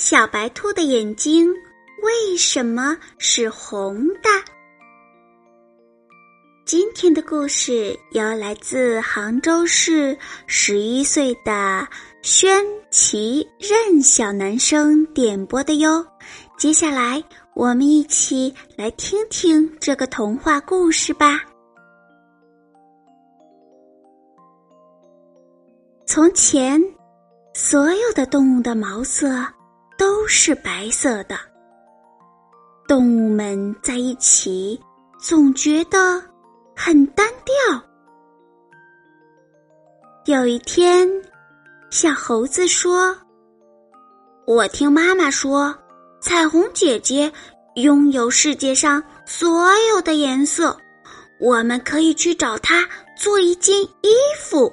小白兔的眼睛为什么是红的？今天的故事由来自杭州市十一岁的宣奇任小男生点播的哟。接下来，我们一起来听听这个童话故事吧。从前，所有的动物的毛色。都是白色的。动物们在一起，总觉得很单调。有一天，小猴子说：“我听妈妈说，彩虹姐姐拥有世界上所有的颜色，我们可以去找她做一件衣服。”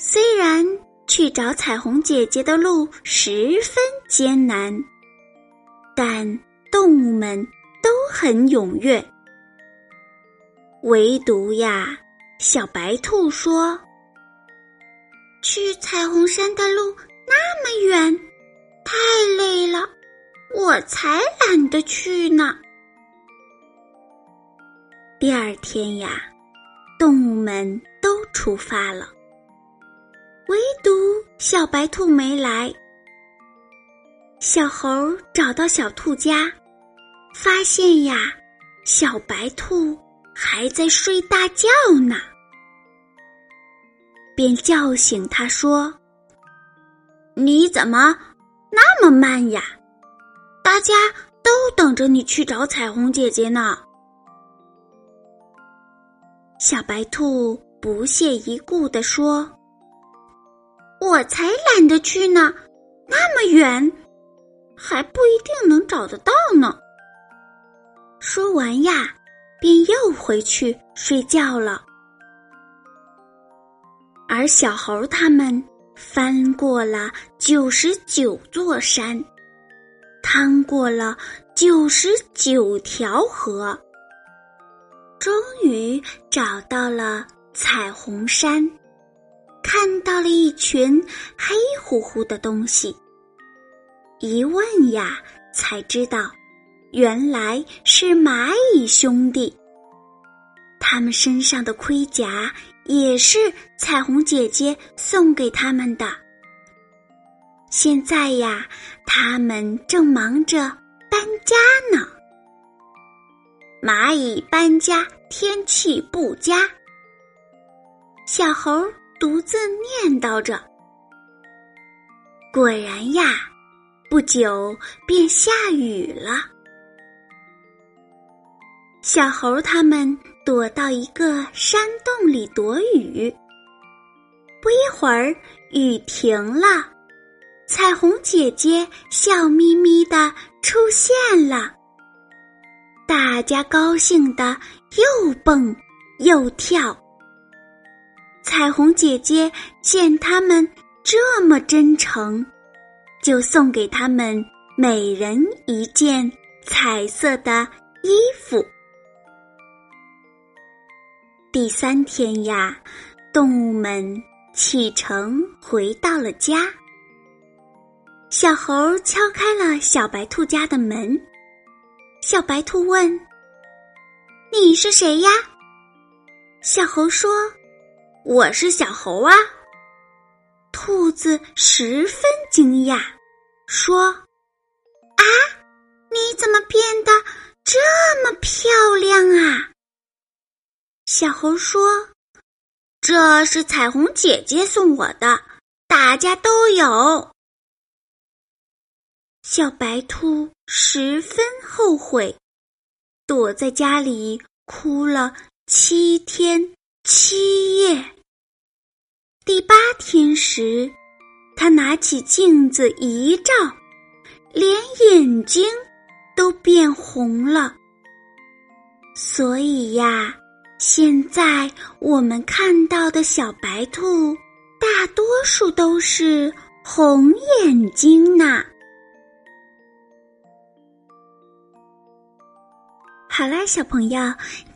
虽然。去找彩虹姐姐的路十分艰难，但动物们都很踊跃。唯独呀，小白兔说：“去彩虹山的路那么远，太累了，我才懒得去呢。”第二天呀，动物们都出发了。小白兔没来。小猴找到小兔家，发现呀，小白兔还在睡大觉呢，便叫醒他说：“你怎么那么慢呀？大家都等着你去找彩虹姐姐呢。”小白兔不屑一顾地说。我才懒得去呢，那么远，还不一定能找得到呢。说完呀，便又回去睡觉了。而小猴他们翻过了九十九座山，趟过了九十九条河，终于找到了彩虹山。看到了一群黑乎乎的东西，一问呀，才知道，原来是蚂蚁兄弟。他们身上的盔甲也是彩虹姐姐送给他们的。现在呀，他们正忙着搬家呢。蚂蚁搬家，天气不佳。小猴。独自念叨着。果然呀，不久便下雨了。小猴他们躲到一个山洞里躲雨。不一会儿，雨停了，彩虹姐姐笑眯眯的出现了。大家高兴的又蹦又跳。彩虹姐姐见他们这么真诚，就送给他们每人一件彩色的衣服。第三天呀，动物们启程回到了家。小猴敲开了小白兔家的门，小白兔问：“你是谁呀？”小猴说。我是小猴啊！兔子十分惊讶，说：“啊，你怎么变得这么漂亮啊？”小猴说：“这是彩虹姐姐送我的，大家都有。”小白兔十分后悔，躲在家里哭了七天七夜。第八天时，他拿起镜子一照，连眼睛都变红了。所以呀，现在我们看到的小白兔，大多数都是红眼睛呢。好啦，小朋友，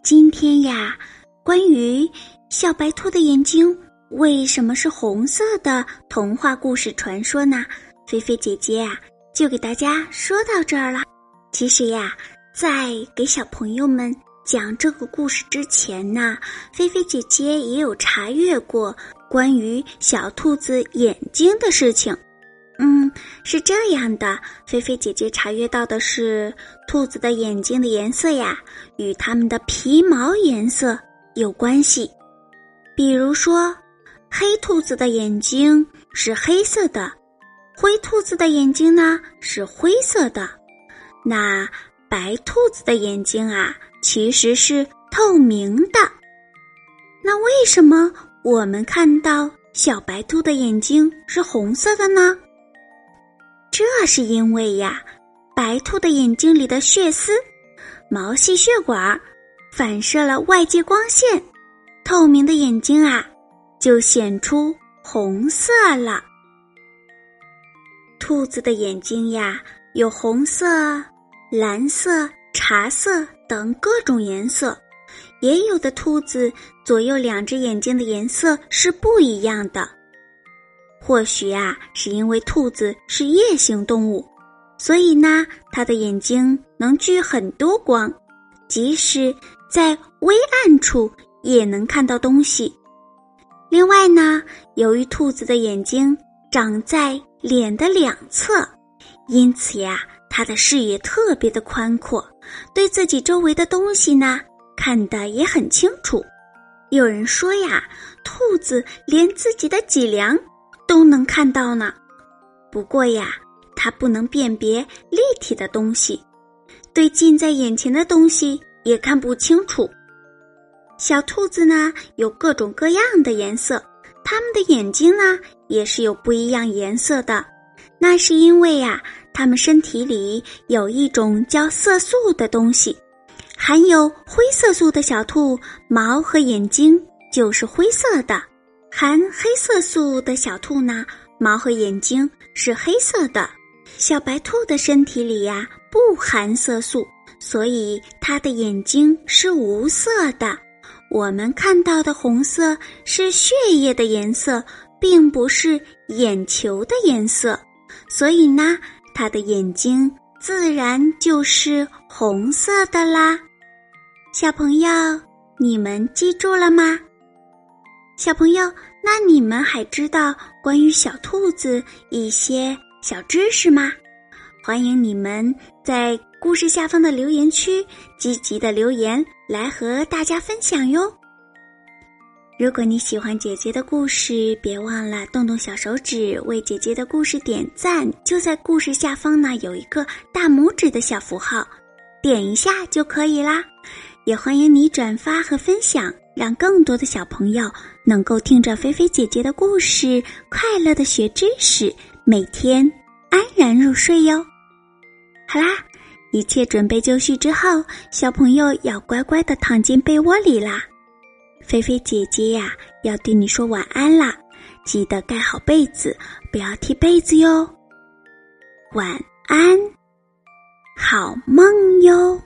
今天呀，关于小白兔的眼睛为什么是红色的童话故事传说呢？菲菲姐姐啊，就给大家说到这儿了。其实呀，在给小朋友们讲这个故事之前呢，菲菲姐姐也有查阅过关于小兔子眼睛的事情。嗯，是这样的，菲菲姐姐查阅到的是，兔子的眼睛的颜色呀，与它们的皮毛颜色有关系。比如说，黑兔子的眼睛是黑色的，灰兔子的眼睛呢是灰色的，那白兔子的眼睛啊其实是透明的。那为什么我们看到小白兔的眼睛是红色的呢？这是因为呀，白兔的眼睛里的血丝、毛细血管反射了外界光线，透明的眼睛啊，就显出红色了。兔子的眼睛呀，有红色、蓝色、茶色等各种颜色，也有的兔子左右两只眼睛的颜色是不一样的。或许啊，是因为兔子是夜行动物，所以呢，它的眼睛能聚很多光，即使在微暗处也能看到东西。另外呢，由于兔子的眼睛长在脸的两侧，因此呀，它的视野特别的宽阔，对自己周围的东西呢，看得也很清楚。有人说呀，兔子连自己的脊梁。都能看到呢，不过呀，它不能辨别立体的东西，对近在眼前的东西也看不清楚。小兔子呢，有各种各样的颜色，它们的眼睛呢，也是有不一样颜色的。那是因为呀，它们身体里有一种叫色素的东西，含有灰色素的小兔毛和眼睛就是灰色的。含黑色素的小兔呢，毛和眼睛是黑色的；小白兔的身体里呀不含色素，所以它的眼睛是无色的。我们看到的红色是血液的颜色，并不是眼球的颜色，所以呢，它的眼睛自然就是红色的啦。小朋友，你们记住了吗？小朋友，那你们还知道关于小兔子一些小知识吗？欢迎你们在故事下方的留言区积极的留言来和大家分享哟。如果你喜欢姐姐的故事，别忘了动动小手指为姐姐的故事点赞。就在故事下方呢，有一个大拇指的小符号，点一下就可以啦。也欢迎你转发和分享。让更多的小朋友能够听着菲菲姐姐的故事，快乐的学知识，每天安然入睡哟。好啦，一切准备就绪之后，小朋友要乖乖的躺进被窝里啦。菲菲姐姐呀，要对你说晚安啦，记得盖好被子，不要踢被子哟。晚安，好梦哟。